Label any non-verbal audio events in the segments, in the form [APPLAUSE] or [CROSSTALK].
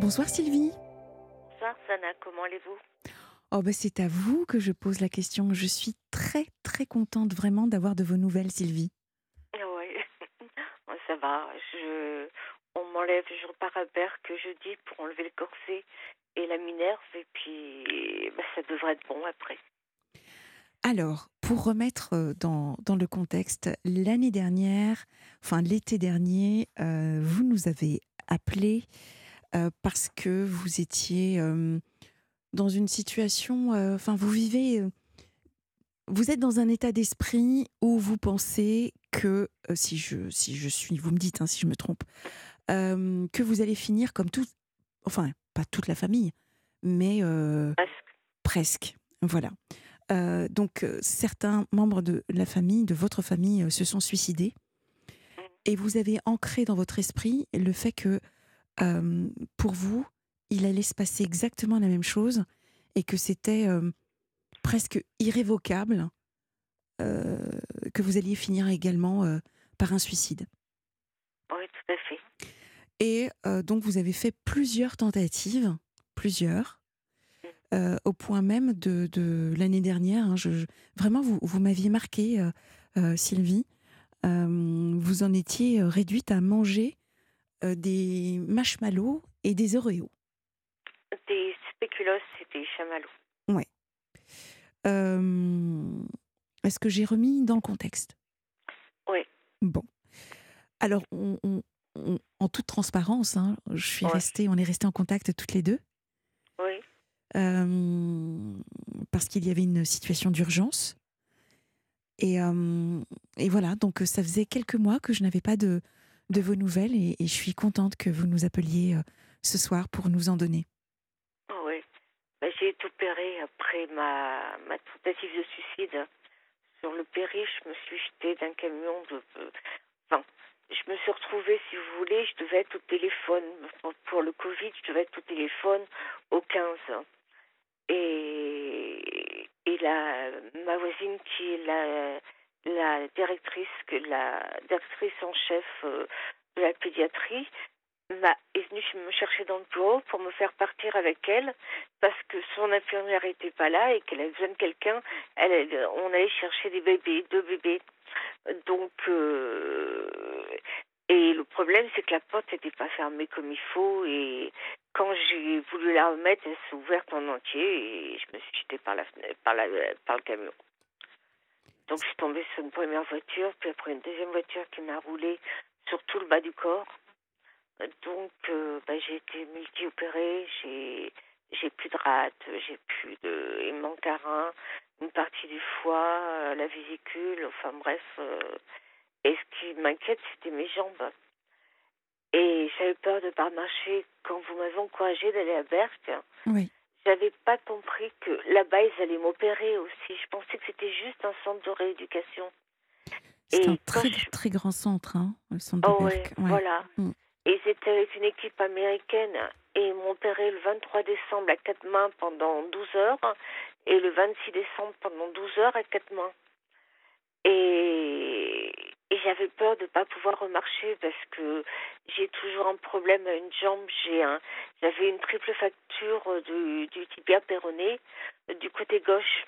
Bonsoir Sylvie. Bonsoir Sana, comment allez-vous? Oh ben c'est à vous que je pose la question. Je suis très très contente vraiment d'avoir de vos nouvelles Sylvie. Oui, [LAUGHS] ça va. Je... On m'enlève, je repars à Berck jeudi pour enlever le corset et la minerve et puis bah, ça devrait être bon après. Alors, pour remettre euh, dans, dans le contexte, l'année dernière, enfin l'été dernier, euh, vous nous avez appelé euh, parce que vous étiez euh, dans une situation, euh, enfin vous vivez, vous êtes dans un état d'esprit où vous pensez que, si je, si je suis, vous me dites hein, si je me trompe, que vous allez finir comme tout, enfin pas toute la famille, mais Presque. presque, voilà. Euh, donc euh, certains membres de la famille, de votre famille, euh, se sont suicidés et vous avez ancré dans votre esprit le fait que euh, pour vous, il allait se passer exactement la même chose et que c'était euh, presque irrévocable que vous alliez finir également par un suicide. Oui, tout à fait. Et donc vous avez fait plusieurs tentatives, plusieurs, euh, au point même de, de l'année dernière. hein, je- je- vraiment, vous, vous m'aviez marqué, euh, euh, Sylvie. Vous en étiez réduite à manger euh, des marshmallows et des Oreos. Des spéculoos et des chamallows. Euh, Est-ce que j'ai remis dans le contexte? Oui. Bon. Alors, on- on- on- en toute transparence, hein, je suis Ouais. restée, on est restés en contact toutes les deux. Oui, euh, parce qu'il y avait une situation d'urgence. Et, euh, et voilà, donc ça faisait quelques mois que je n'avais pas de, de vos nouvelles et, je suis contente que vous nous appeliez euh, ce soir pour nous en donner. oui. Bah, j'ai été opérée après ma, tentative de suicide. Sur le péri, je me suis jetée d'un camion Enfin, je me suis retrouvée, si vous voulez, je devais être au téléphone. Pour- le Covid, je devais être au téléphone au 15. Et, et ma voisine qui est la, la directrice, que la directrice en chef euh, de la pédiatrie, est venue me chercher dans le bureau pour me faire partir avec elle parce que son infirmière n'était pas là et qu'elle avait besoin de quelqu'un. On allait chercher des bébés, deux bébés. Donc, euh, et le problème, c'est que la porte n'était pas fermée comme il faut. Et quand j'ai voulu la remettre, elle s'est ouverte en entier et je me suis jetée par, la, par, la, par le camion. Donc, je suis tombée sur une première voiture, puis après une deuxième voiture qui m'a roulé sur tout le bas du corps. Donc, euh, bah, j'ai été multi-opérée, j'ai, j'ai plus de rate, j'ai plus de. Il manque un une partie du foie, euh, la vésicule, enfin bref. euh, et ce qui m'inquiète, c'était mes jambes. Et j'avais peur de ne pas marcher quand vous m'avez encouragée d'aller à Berck. Oui, J'avais pas compris que là-bas, ils allaient m'opérer aussi. Je pensais que c'était juste un centre de rééducation. c'est un très, je- très grand centre, hein, le centre de Oh ouais, Berck. Ouais. voilà. Mm. Et c'était avec une équipe américaine. Et ils m'ont opéré le 23 décembre à quatre mains pendant 12 heures. Et le 26 décembre pendant 12 heures à quatre mains. Et, et j'avais peur de ne pas pouvoir remarcher parce que j'ai toujours un problème à une jambe. J'ai un, j'avais une triple fracture du, du tibia péroné euh, du côté gauche.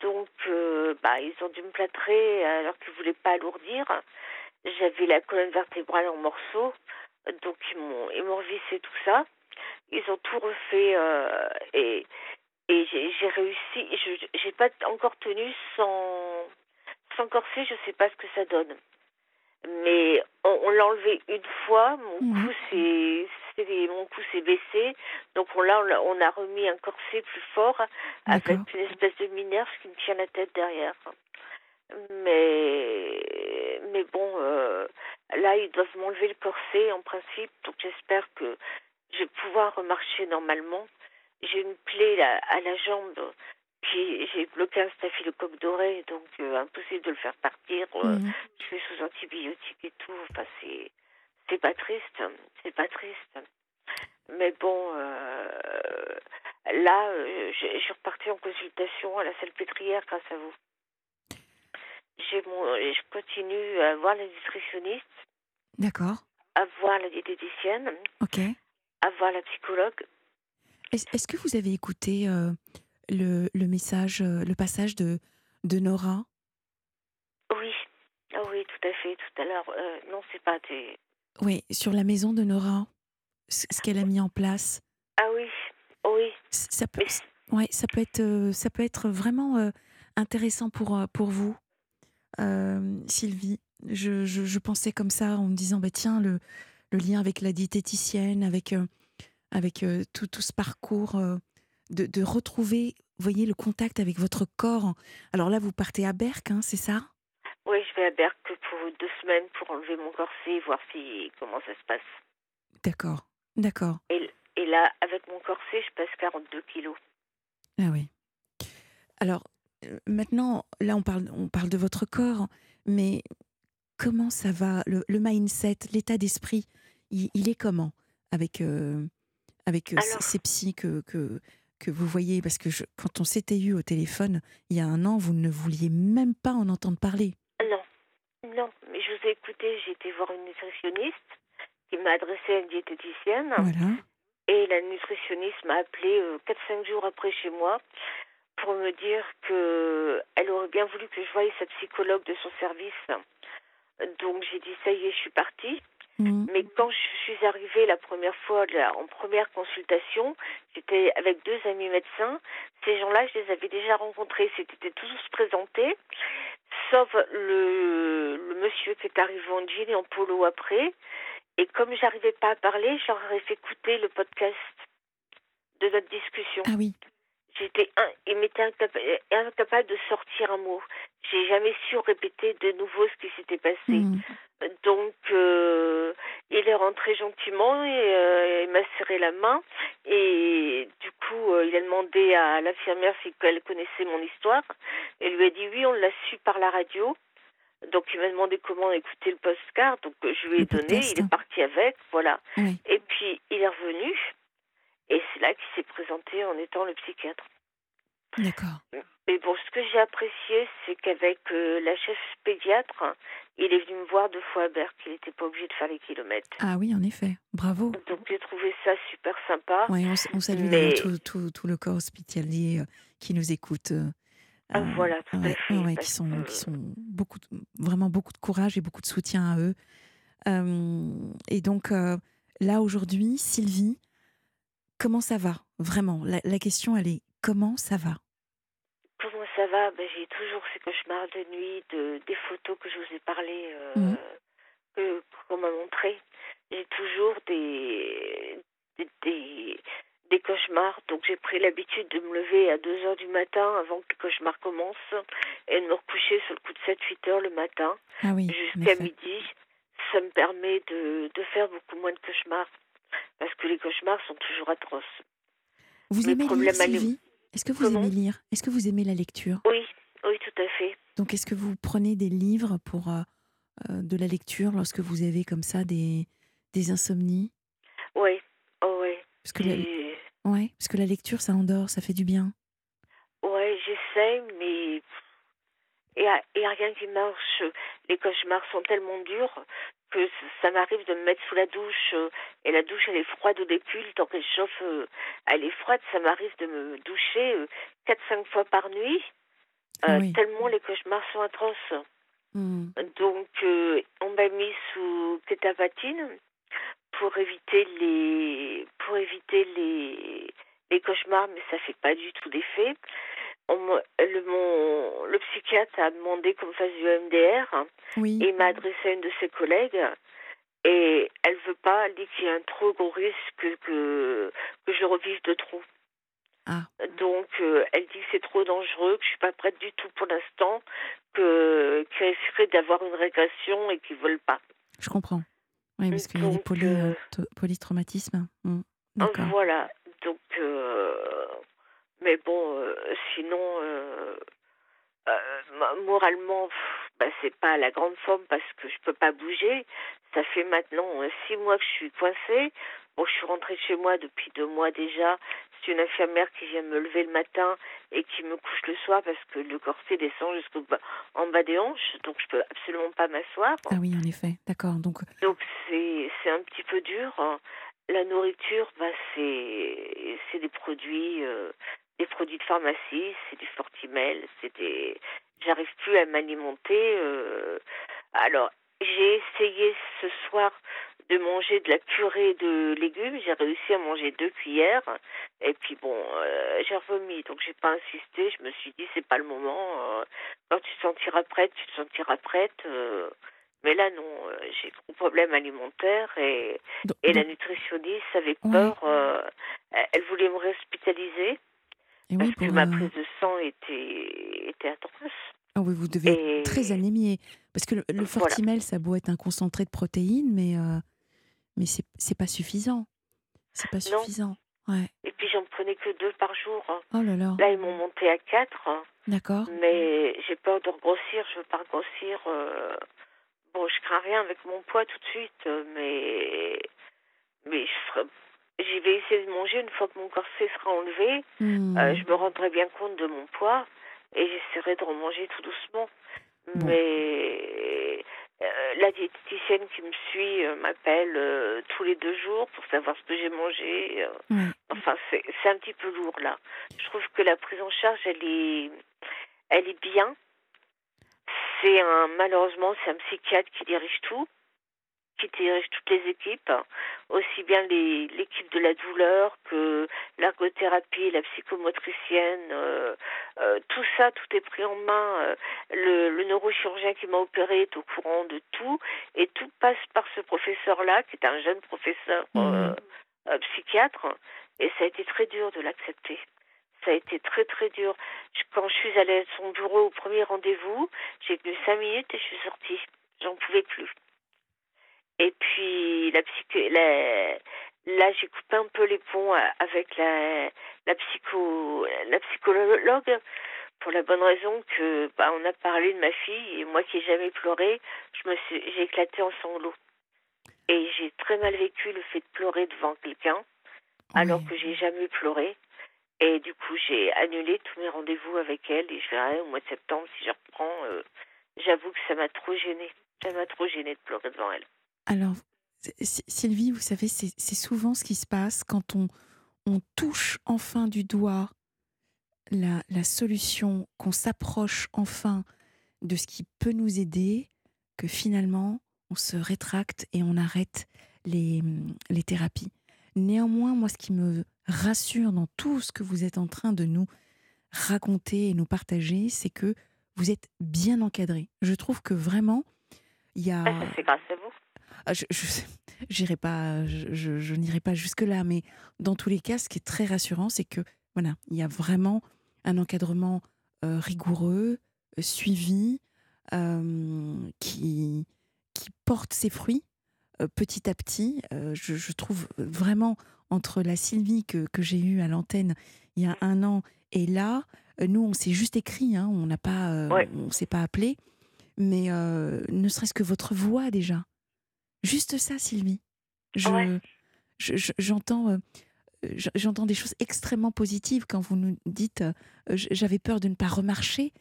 Donc, euh, bah, ils ont dû me plâtrer alors qu'ils voulaient pas alourdir. J'avais la colonne vertébrale en morceaux, donc ils m'ont ils m'ont revissé tout ça. Ils ont tout refait euh, et et j'ai j'ai réussi. Je j'ai pas encore tenu sans sans corset, je sais pas ce que ça donne. Mais on, on l'a enlevé une fois, mon cou s'est c'est- mon cou s'est baissé, donc on l'a on, on a remis un corset plus fort avec une espèce de minerve qui me tient la tête derrière. Mais, mais bon, euh, là, ils doivent m'enlever le corset en principe, donc j'espère que je vais pouvoir remarcher normalement. J'ai une plaie là, à la jambe, j'ai bloqué un staphylocoque doré, donc euh, impossible de le faire partir. Euh, Mhm. Je suis sous antibiotiques et tout. Enfin, c'est, c'est pas triste, c'est pas triste. Mais bon, euh, là, je, suis repartie en consultation à la salpêtrière grâce à vous. J'ai mon, et je continue à voir la nutritionniste, D'accord, à voir la diététicienne. ok. à voir la psychologue. Est-ce que vous avez écouté le, le message, euh, le passage de, de Nora? Oui, ah oui, tout à fait, tout à l'heure. Euh, non, c'est pas des... Oui, sur la maison de Nora, ce qu'elle a mis en place. Ah oui, oui. Ça peut, Mais- ouais, ça peut être, euh, ça peut être vraiment euh, intéressant pour, pour vous, Euh, Sylvie. Je, je, je pensais comme ça en me disant, bah, tiens, le, le lien avec la diététicienne, avec, avec tout, tout ce parcours, de, de retrouver, voyez, le contact avec votre corps. Alors là, vous partez à Berck, hein, c'est ça? Oui, je vais à Berck pour deux semaines pour enlever mon corset, voir si comment ça se passe. D'accord, d'accord. Et, et là, avec mon corset, je pèse 42 kilos. Ah oui. Alors, euh, maintenant, là, on parle, on parle de votre corps, mais comment ça va? Le, le mindset, l'état d'esprit, il, il est comment avec, euh, avec euh, ces, Alors- ces psys que, que, que vous voyez Parce que je- quand on s'était eu au téléphone, il y a un an, vous ne vouliez même pas en entendre parler. Non, non, mais je vous ai écouté, j'ai été voir une nutritionniste qui m'a adressé à une diététicienne. Voilà. Et la nutritionniste m'a appelé 4-5 jours après chez moi pour me dire que elle aurait bien voulu que je voie sa psychologue de son service. Donc j'ai dit ça y est, je suis partie. Mhm. Mais quand je suis arrivée la première fois là, en première consultation, j'étais avec deux amis médecins. Ces gens-là, je les avais déjà rencontrés. C'était tous présentés, sauf le, le monsieur qui est arrivé en jean et en polo après. Et comme j'arrivais pas à parler, je leur ai fait écouter le podcast de notre discussion. Ah oui. J'étais il m'était incapa- incapable de sortir un mot. J'ai jamais su répéter de nouveau ce qui s'était passé. Mhm. Donc, euh, il est rentré gentiment et euh, il m'a serré la main. Et du coup, euh, il a demandé à l'infirmière si elle connaissait mon histoire. Elle lui a dit oui, on l'a su par la radio. Donc, il m'a demandé comment écouter le postcard. Donc, je lui ai Le donné. Il est parti avec. Voilà. Oui. Et puis, il est revenu. Et c'est là qu'il s'est présenté en étant le psychiatre. D'accord. Mais bon, ce que j'ai apprécié, c'est qu'avec euh, la chef pédiatre, il est venu me voir deux fois à Berck. Il n'était pas obligé de faire les kilomètres. Ah oui, en effet. Bravo. Donc j'ai trouvé ça super sympa. Ouais, on, salue Mais- tout, tout, tout le corps hospitalier euh, qui nous écoute. euh, Ah, voilà, tout à ouais, fait, ouais, ouais, qui sont, que- qui sont beaucoup, vraiment beaucoup de courage et beaucoup de soutien à eux. Et donc là aujourd'hui, Sylvie, comment ça va? Vraiment, la, la question elle est comment ça va? Ben, J'ai toujours ces cauchemars de nuit, de, des photos que je vous ai parlé, euh, Mhm. que qu'on m'a montré. J'ai toujours des, des, des, des cauchemars. Donc j'ai pris l'habitude de me lever à 2 heures du matin avant que le cauchemar commence et de me recoucher sur le coup de 7-8 heures le matin Ah oui, jusqu'à midi. Ça me permet de, de faire beaucoup moins de cauchemars parce que les cauchemars sont toujours atroces. Vous aimez lire, Sylvie Est-ce que vous Comment aimez lire? Est-ce que vous aimez la lecture? Oui, oui, tout à fait. Donc est-ce que vous prenez des livres pour euh, euh, de la lecture lorsque vous avez comme ça des, des insomnies? Oui, oh, oui. parce que, la, ouais, parce que la lecture, ça endort, ça fait du bien. Ouais, j'essaie, mais il n'y a rien qui marche. Les cauchemars sont tellement durs que ça m'arrive de me mettre sous la douche euh, et la douche elle est froide au début, le temps qu'elle chauffe, euh, elle est froide. Ça m'arrive de me doucher euh, quatre cinq fois par nuit, oui. tellement les cauchemars sont atroces. Hmm. Donc, euh, on m'a mis sous kétapatine pour éviter les pour éviter les les cauchemars, mais ça fait pas du tout d'effet. On le, mon, le psychiatre a demandé qu'on fasse du MDR Oui. et il m'a adressé à une de ses collègues et elle veut pas, elle dit qu'il y a un trop gros risque que, que, que je revive de trop. Ah. Donc, euh, elle dit que c'est trop dangereux, que je suis pas prête du tout pour l'instant, que qu'ils risqueraient d'avoir une régression et qu'ils veulent pas. Je comprends. Oui, parce qu'il y a des poly, euh, euh, polytraumatismes. Ah, D'accord. Voilà. Donc, euh, mais bon, euh, sinon, euh, euh, mo- moralement, pff, bah, c'est pas la grande forme parce que je peux pas bouger. Ça fait maintenant euh, six mois que je suis coincée. Bon, je suis rentrée chez moi depuis deux mois déjà. C'est une infirmière qui vient me lever le matin et qui me couche le soir parce que le corset descend jusqu'en bas, en bas des hanches, donc je peux absolument pas m'asseoir. Ah oui, en effet. D'accord. Donc, Donc c'est c'est un petit peu dur. hein. la nourriture, bah, c'est c'est des produits, euh, des produits de pharmacie, c'est du Fortimel, c'est des. J'arrive plus à m'alimenter. euh. Alors, j'ai essayé ce soir de manger de la purée de légumes. J'ai réussi à manger deux cuillères. Et puis bon, euh, j'ai revomi, donc j'ai pas insisté. Je me suis dit c'est pas le moment. euh, quand tu te sentiras prête, tu te sentiras prête. euh. mais là non, j'ai gros problème alimentaire et et la nutritionniste avait peur. elle voulait me réhospitaliser et parce oui, que ma euh, prise de sang était était atroce. ah oui, vous devez être très anémié. Parce que le, le Voilà. Fortimel, ça a beau être un concentré de protéines, mais, euh, mais c'est pas suffisant. C'est pas Non. suffisant. Ouais. et puis j'en prenais que deux par jour. hein. Oh là là. Là ils m'ont monté à quatre. hein. D'accord. Mais j'ai peur de regrossir, je veux pas regrossir. euh, Bon, je crains rien avec mon poids tout de suite, mais mais je ferai- j'y vais essayer de manger une fois que mon corset sera enlevé. Hmm. euh, je me rendrai bien compte de mon poids et j'essaierai de remanger tout doucement. Bon. Mais euh, la diététicienne qui me suit euh, m'appelle tous les deux jours pour savoir ce que j'ai mangé. Ouais. Enfin, c'est c'est un petit peu lourd là. Je trouve que la prise en charge, elle est, elle est bien. C'est un, malheureusement, c'est un psychiatre qui dirige tout, qui dirige toutes les équipes, aussi bien l'équipe de la douleur que l'ergothérapie, la psychomotricienne, euh, euh, tout ça, tout est pris en main. Le, le neurochirurgien qui m'a opéré est au courant de tout, et tout passe par ce professeur-là, qui est un jeune professeur Mhm. euh, psychiatre, et ça a été très dur de l'accepter. Ça a été très très dur. Quand je suis allée à son bureau au premier rendez-vous, j'ai tenu cinq minutes et je suis sortie. J'en pouvais plus. Et puis la psyché, la- là j'ai coupé un peu les ponts euh, avec la, la psycho, la psychologue pour la bonne raison que bah, on a parlé de ma fille et moi qui ai jamais pleuré, je me suis, j'ai éclaté en sanglots. Et j'ai très mal vécu le fait de pleurer devant quelqu'un alors que j'ai jamais pleuré. Et du coup, j'ai annulé tous mes rendez-vous avec elle et je verrai au mois de septembre si je reprends. euh, J'avoue que ça m'a trop gênée. Ça m'a trop gênée de pleurer devant elle. Alors, Sylvie, vous savez, c'est souvent ce qui se passe quand on, touche enfin du doigt la, solution, qu'on s'approche enfin de ce qui peut nous aider, que finalement, on se rétracte et on arrête les, thérapies. Néanmoins, moi, ce qui me rassure dans tout ce que vous êtes en train de nous raconter et nous partager, c'est que vous êtes bien encadré. Je trouve que vraiment, il y a... Ça, c'est grâce à vous. Ah, je je- pas, je, n'irai pas jusque là, mais dans tous les cas, ce qui est très rassurant, c'est que voilà, il y a vraiment un encadrement euh, rigoureux, euh, suivi, euh, qui qui porte ses fruits euh, petit à petit. Je, je trouve vraiment entre la Sylvie que, que j'ai eue à l'antenne il y a un an et là, nous on s'est juste écrit, hein, on n'a pas, Ouais. on s'est pas appelé, mais ne serait-ce que votre voix déjà. Juste ça, Sylvie. Je, Ouais. je- je- j'entends, euh, je- j'entends des choses extrêmement positives quand vous nous dites euh, j'avais peur de ne pas remarcher.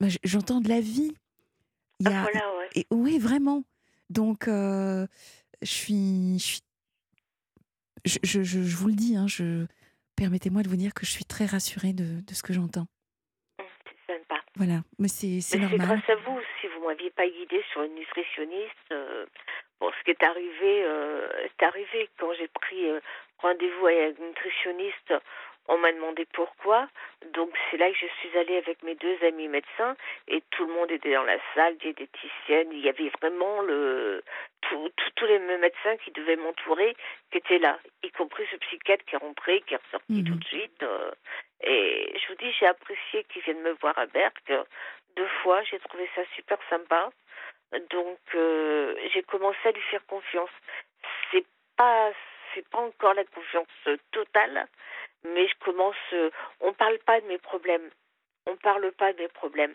Bah, j'entends de la vie. Il Ah, a, voilà, ouais. et, oui, vraiment. Donc, euh, je suis, je suis, je, je- je- je vous le dis, hein, je, permettez-moi de vous dire que je suis très rassurée de, de ce que j'entends. Hum, C'est sympa. Voilà, mais c'est, Mais c'est normal. grâce à vous. Si vous m'aviez pas guidée sur une nutritionniste, euh, bon, ce qui est arrivé, euh, c'est arrivé quand j'ai pris euh, rendez-vous avec une nutritionniste. On m'a demandé pourquoi. Donc c'est là que je suis allée avec mes deux amis médecins et tout le monde était dans la salle, diététicienne. Il y avait vraiment le tous les médecins qui devaient m'entourer qui étaient là, y compris ce psychiatre qui est rentré, qui est ressorti Mhm. tout de suite. euh, et je vous dis, j'ai apprécié qu'ils viennent me voir à Berck deux fois. J'ai trouvé ça super sympa. Donc euh, j'ai commencé à lui faire confiance. C'est pas c'est pas encore la confiance totale, mais je commence. euh, on parle pas de mes problèmes. On parle pas de mes problèmes.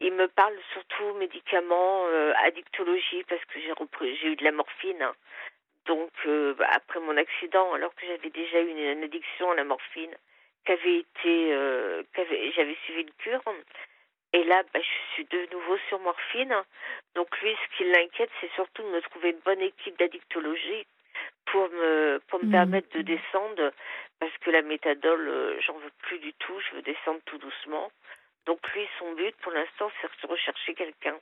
Il me parle surtout médicaments, euh, addictologie parce que j'ai repris, j'ai eu de la morphine. Donc après mon accident, alors que j'avais déjà eu une, addiction à la morphine, qu'avait été, euh, j'avais suivi une cure. Et là, bah, je suis de nouveau sur morphine. Donc lui, ce qui l'inquiète, c'est surtout de me trouver une bonne équipe d'addictologie pour me, pour me Mhm. permettre de descendre, parce que la méthadole, euh, j'en veux plus du tout, je veux descendre tout doucement. Donc lui, son but pour l'instant, c'est de rechercher quelqu'un.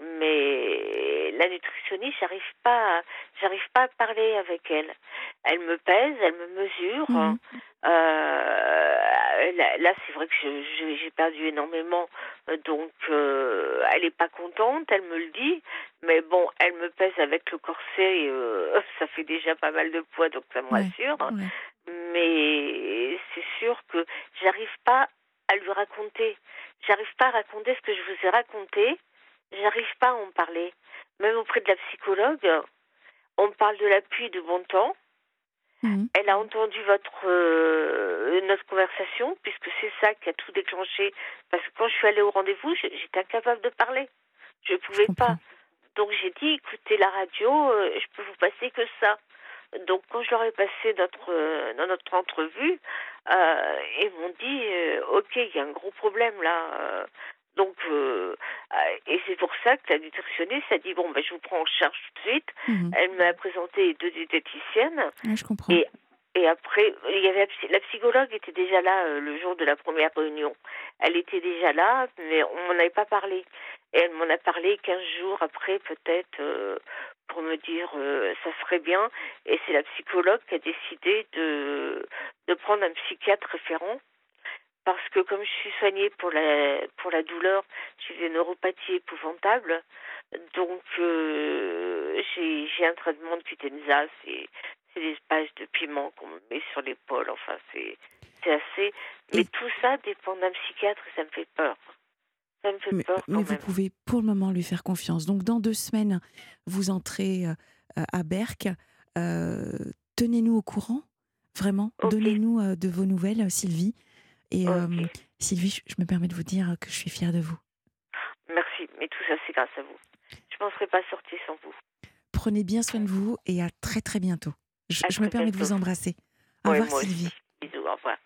Mais la nutritionniste, j'arrive pas, à- j'arrive pas à parler avec elle. Elle me pèse, elle me mesure. Mhm. Euh, là, là, c'est vrai que j'ai perdu énormément, euh, donc euh, elle est pas contente, elle me le dit. Mais bon, elle me pèse avec le corset, et, euh, [LAUGHS] ça fait déjà pas mal de poids, donc ça me Ouais. rassure. Ouais. Mais c'est sûr que j'arrive pas à lui raconter. J'arrive pas à raconter ce que je vous ai raconté. J'arrive pas à en parler. Même auprès de la psychologue, on parle de l'appui de bon temps. Mhm. Elle a entendu votre euh, notre conversation puisque c'est ça qui a tout déclenché. Parce que quand je suis allée au rendez-vous, j'étais incapable de parler. Je Je pouvais pas. Donc j'ai dit, écoutez la radio, euh, je peux vous passer que ça. Donc quand je leur ai passé notre euh, dans notre entrevue, ils m'ont dit, ok, il y a un gros problème là. Donc euh, euh, et c'est pour ça que la nutritionniste a dit bon ben je vous prends en charge tout de suite. Mhm. Elle m'a présenté deux diététiciennes Ouais, je comprends. et et après, il y avait la, psy- la psychologue était déjà là euh, le jour de la première réunion. Elle était déjà là, mais on m'en avait pas parlé. Et elle m'en a parlé 15 jours après, peut-être, euh, pour me dire euh, ça serait bien. Et c'est la psychologue qui a décidé de, de prendre un psychiatre référent. Parce que comme je suis soignée pour la, pour la douleur, j'ai des neuropathies épouvantables. Donc, euh, j'ai un traitement de cutenza. C'est c'est des pages de piment qu'on me met sur l'épaule. Enfin, c'est assez. Mais Et- tout ça dépend d'un psychiatre et ça me fait peur. Ça me fait Mais, peur mais vous pouvez pour le moment lui faire confiance. Donc dans deux semaines, vous entrez euh, à Berck. Euh, Tenez-nous au courant, vraiment. Donnez-nous de vos nouvelles, Sylvie. Et euh. Sylvie, je, me permets de vous dire que je suis fière de vous. Merci, mais tout ça, c'est grâce à vous. Je m'en serais pas sortie sans vous. Prenez bien soin de vous et à très très bientôt. Je, me permets de vous embrasser. Au Ouais, revoir Sylvie. aussi. Bisous, au revoir.